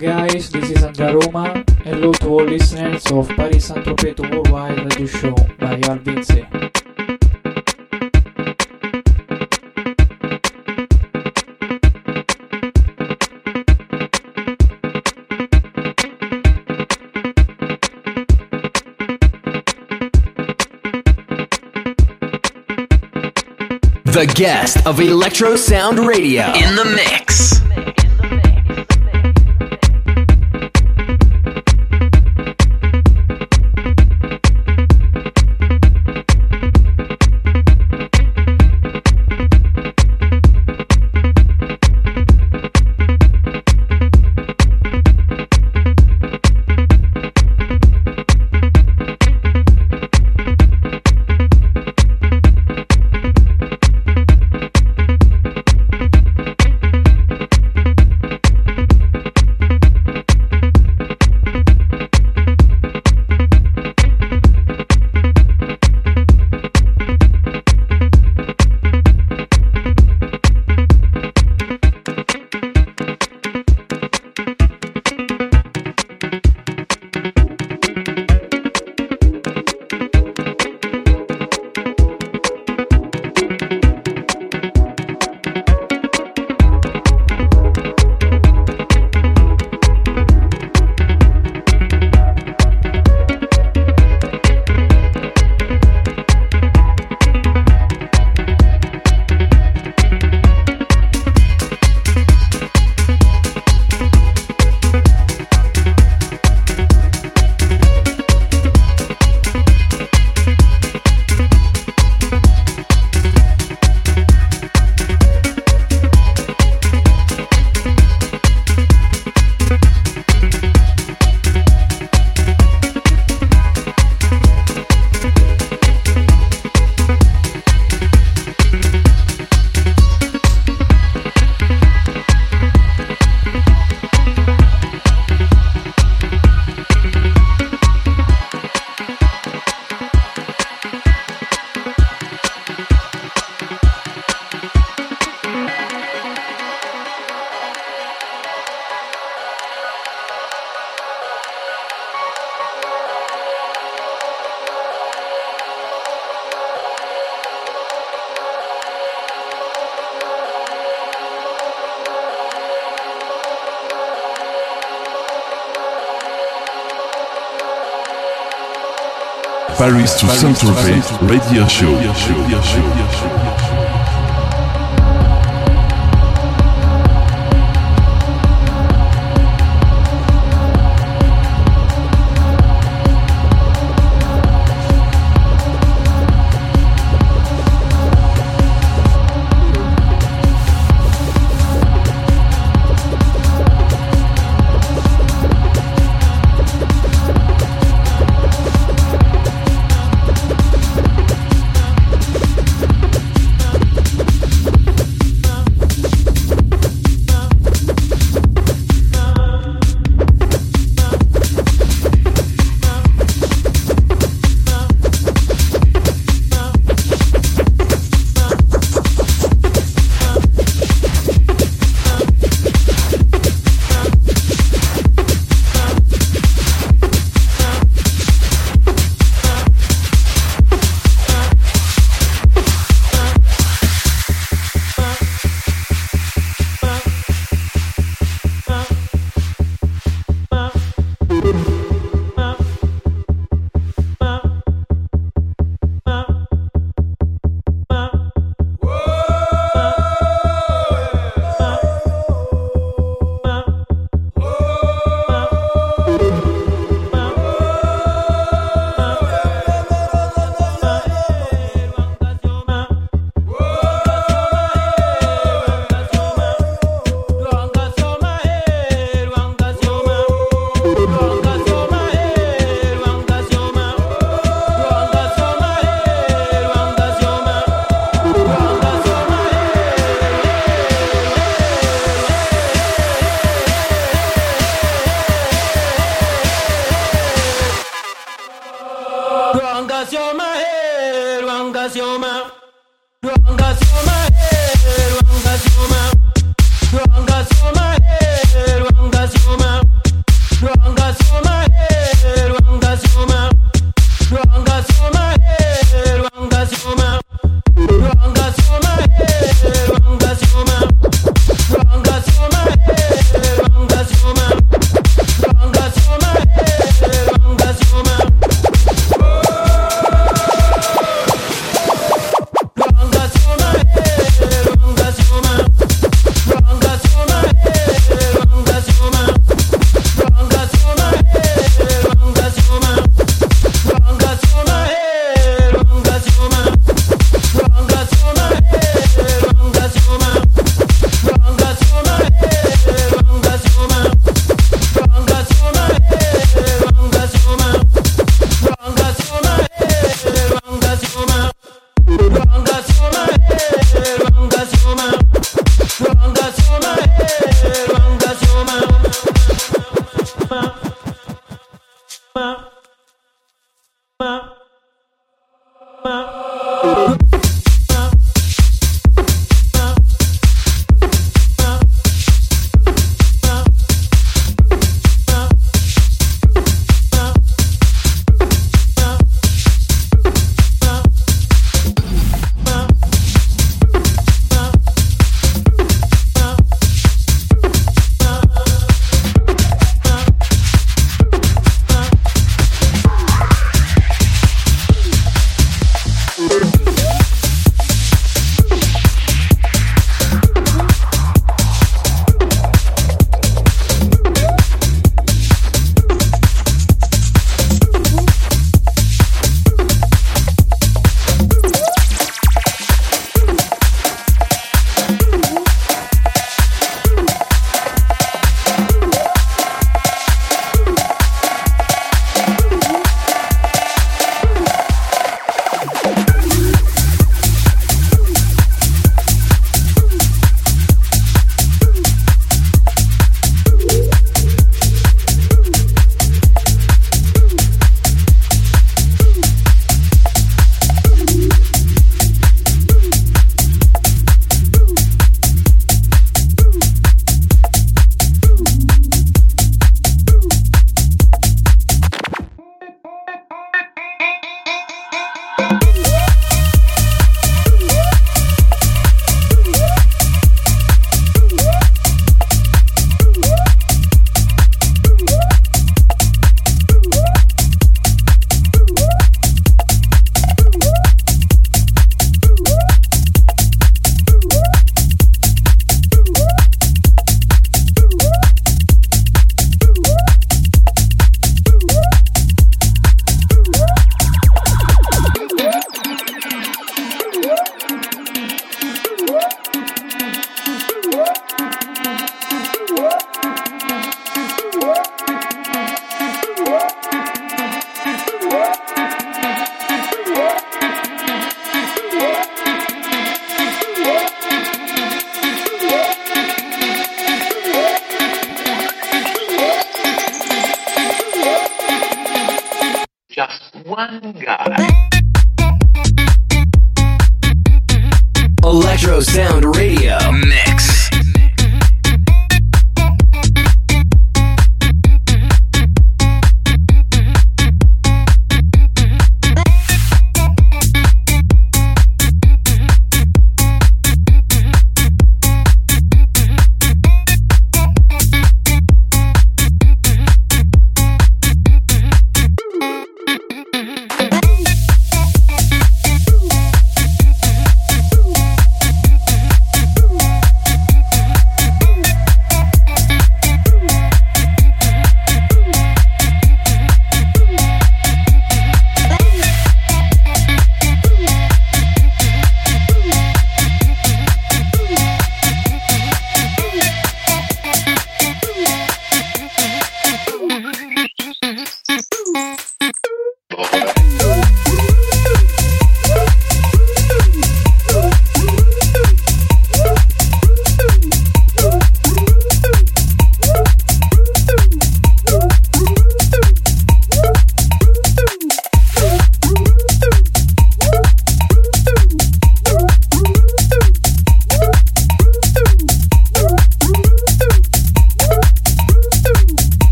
Hello guys, this is Andrea Roma. Hello to all listeners of Paris Saint-Tropez to Worldwide Radio Show by Al Vince. The guest of Electro Sound Radio in the mix. To Saint-Tropez Radio Show.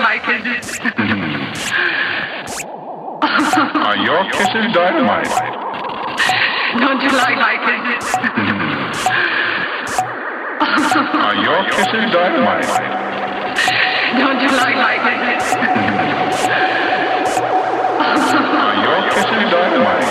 my kisses. Are your kisses dynamite? Don't you like my kisses? Are your kisses dynamite? Don't you like my kisses? Are your kisses dynamite?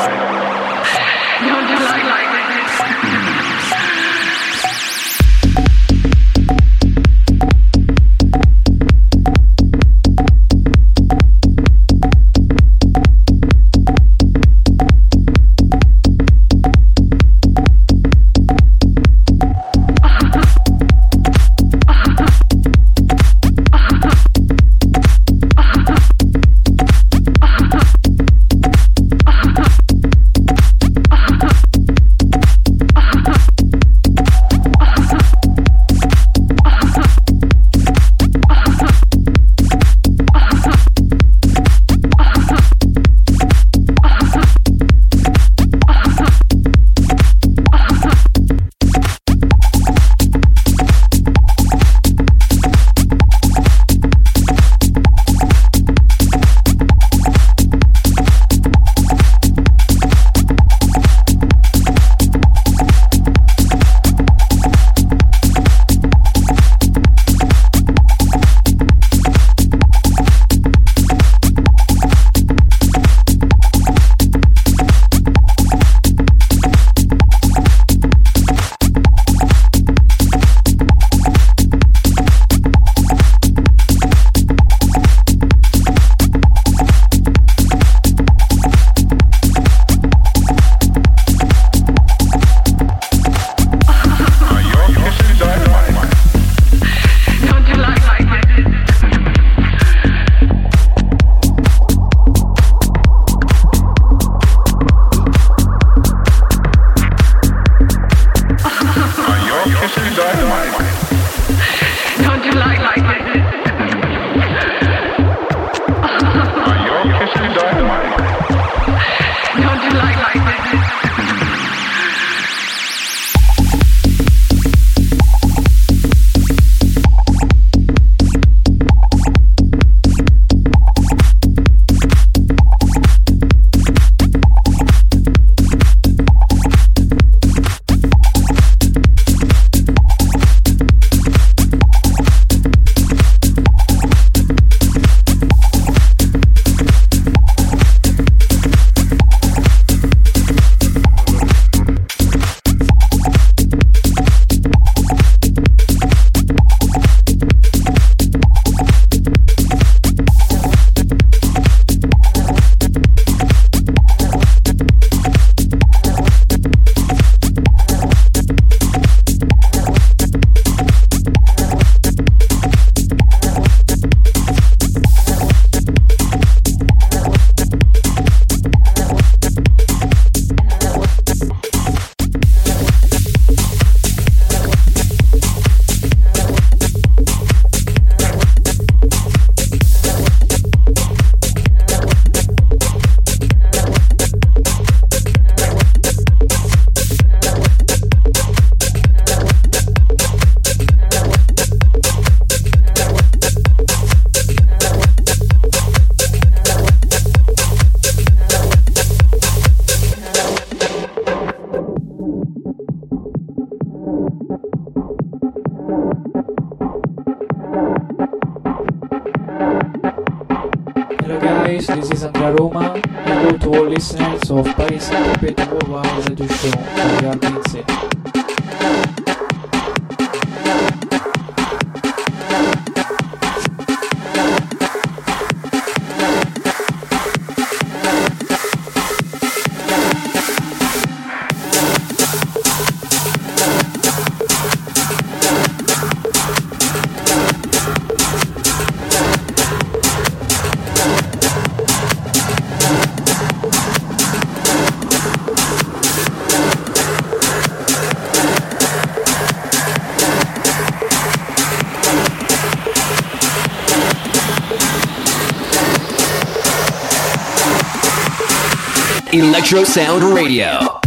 Retro Sound Radio.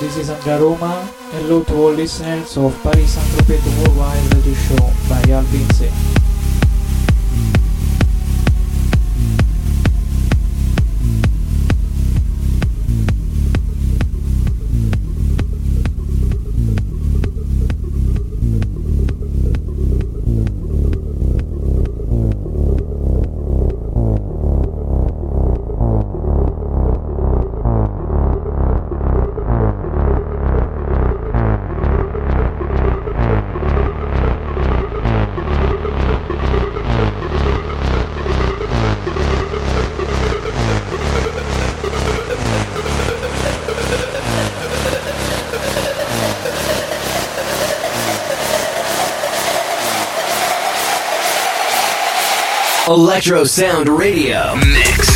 This is Andrea Roma. Hello to all listeners of Paris Saint-Tropez Worldwide Radio Show by Al Vince. Electro Sound Radio Mix.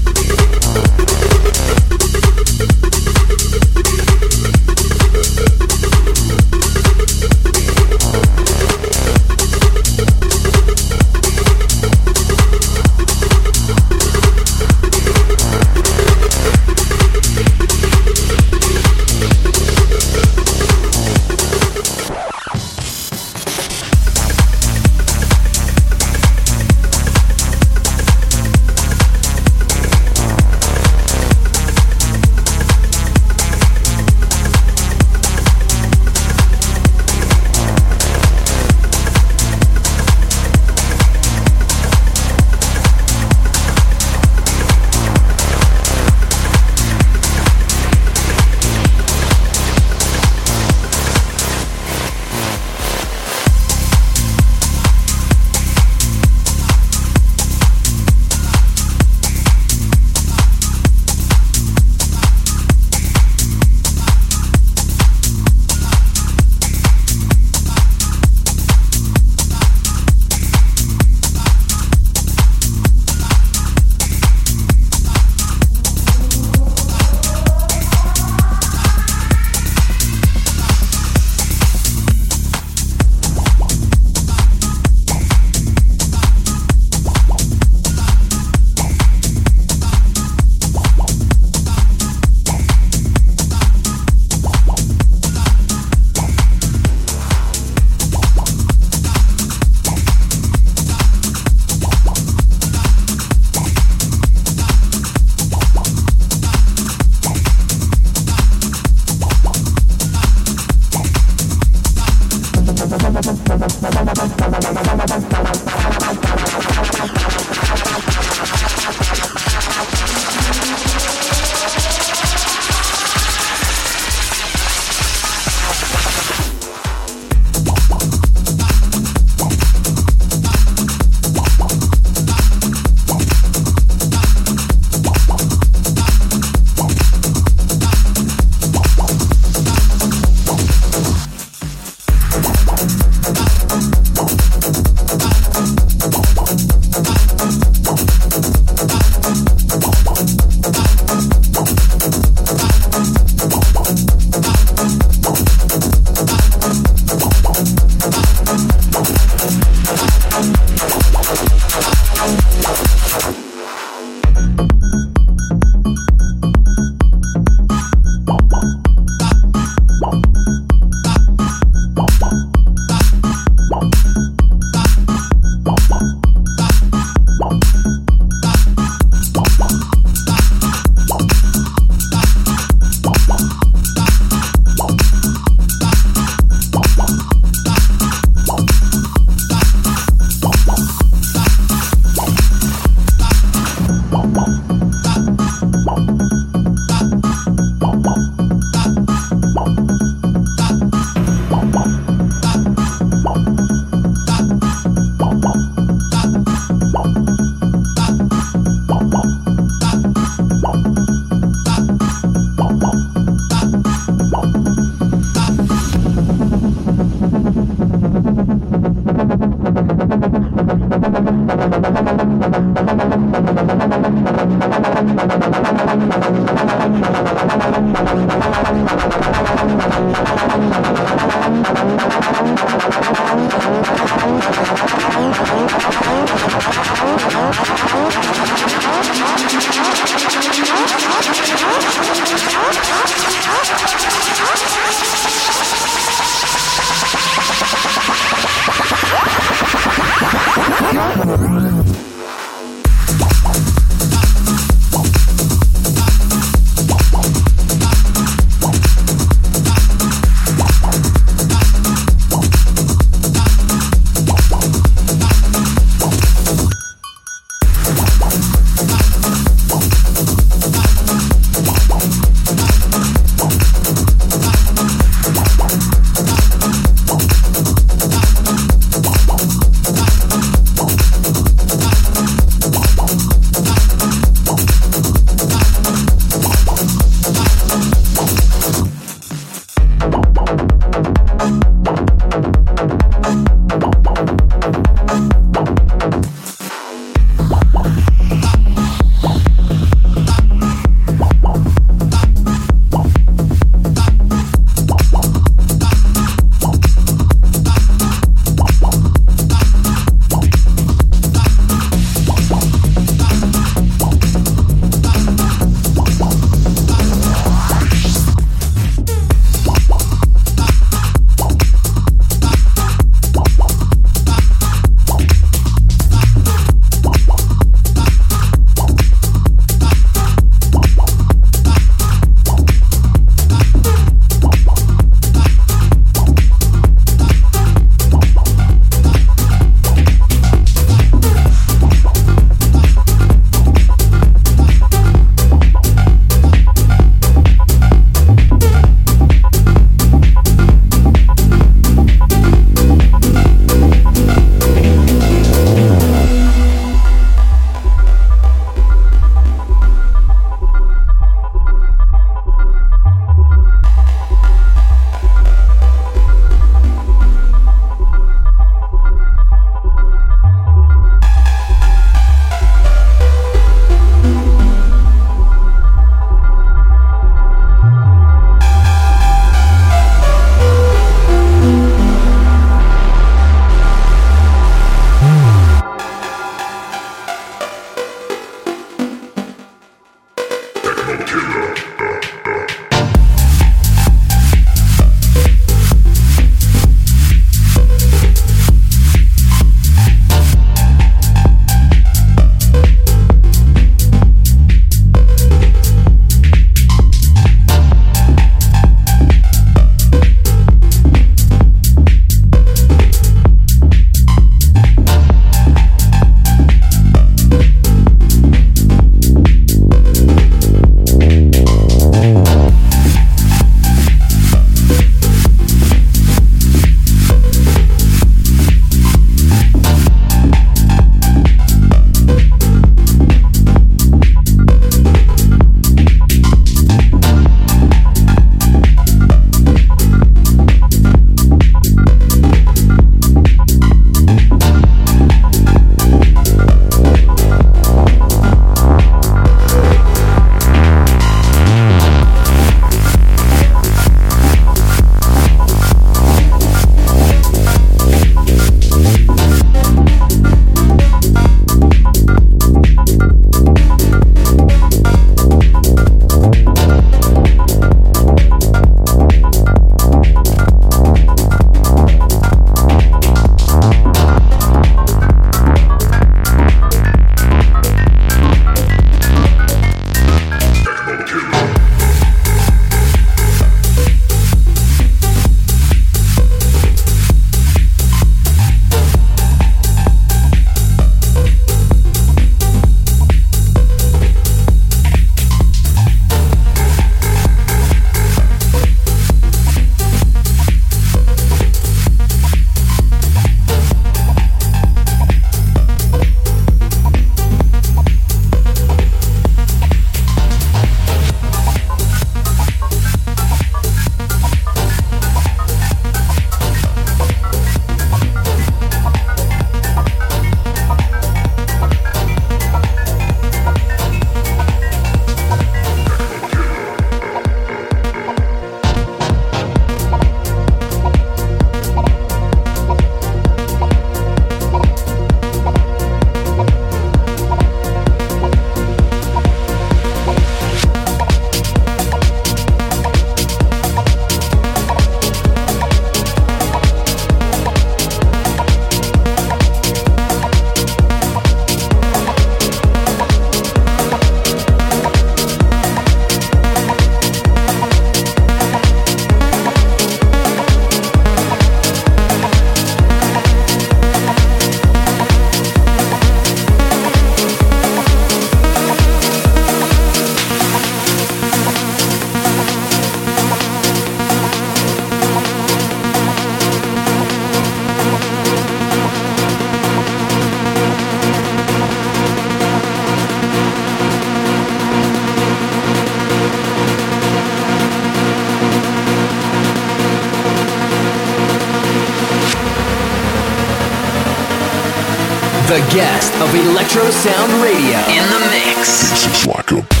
Of Electro Sound Radio in the mix. This is like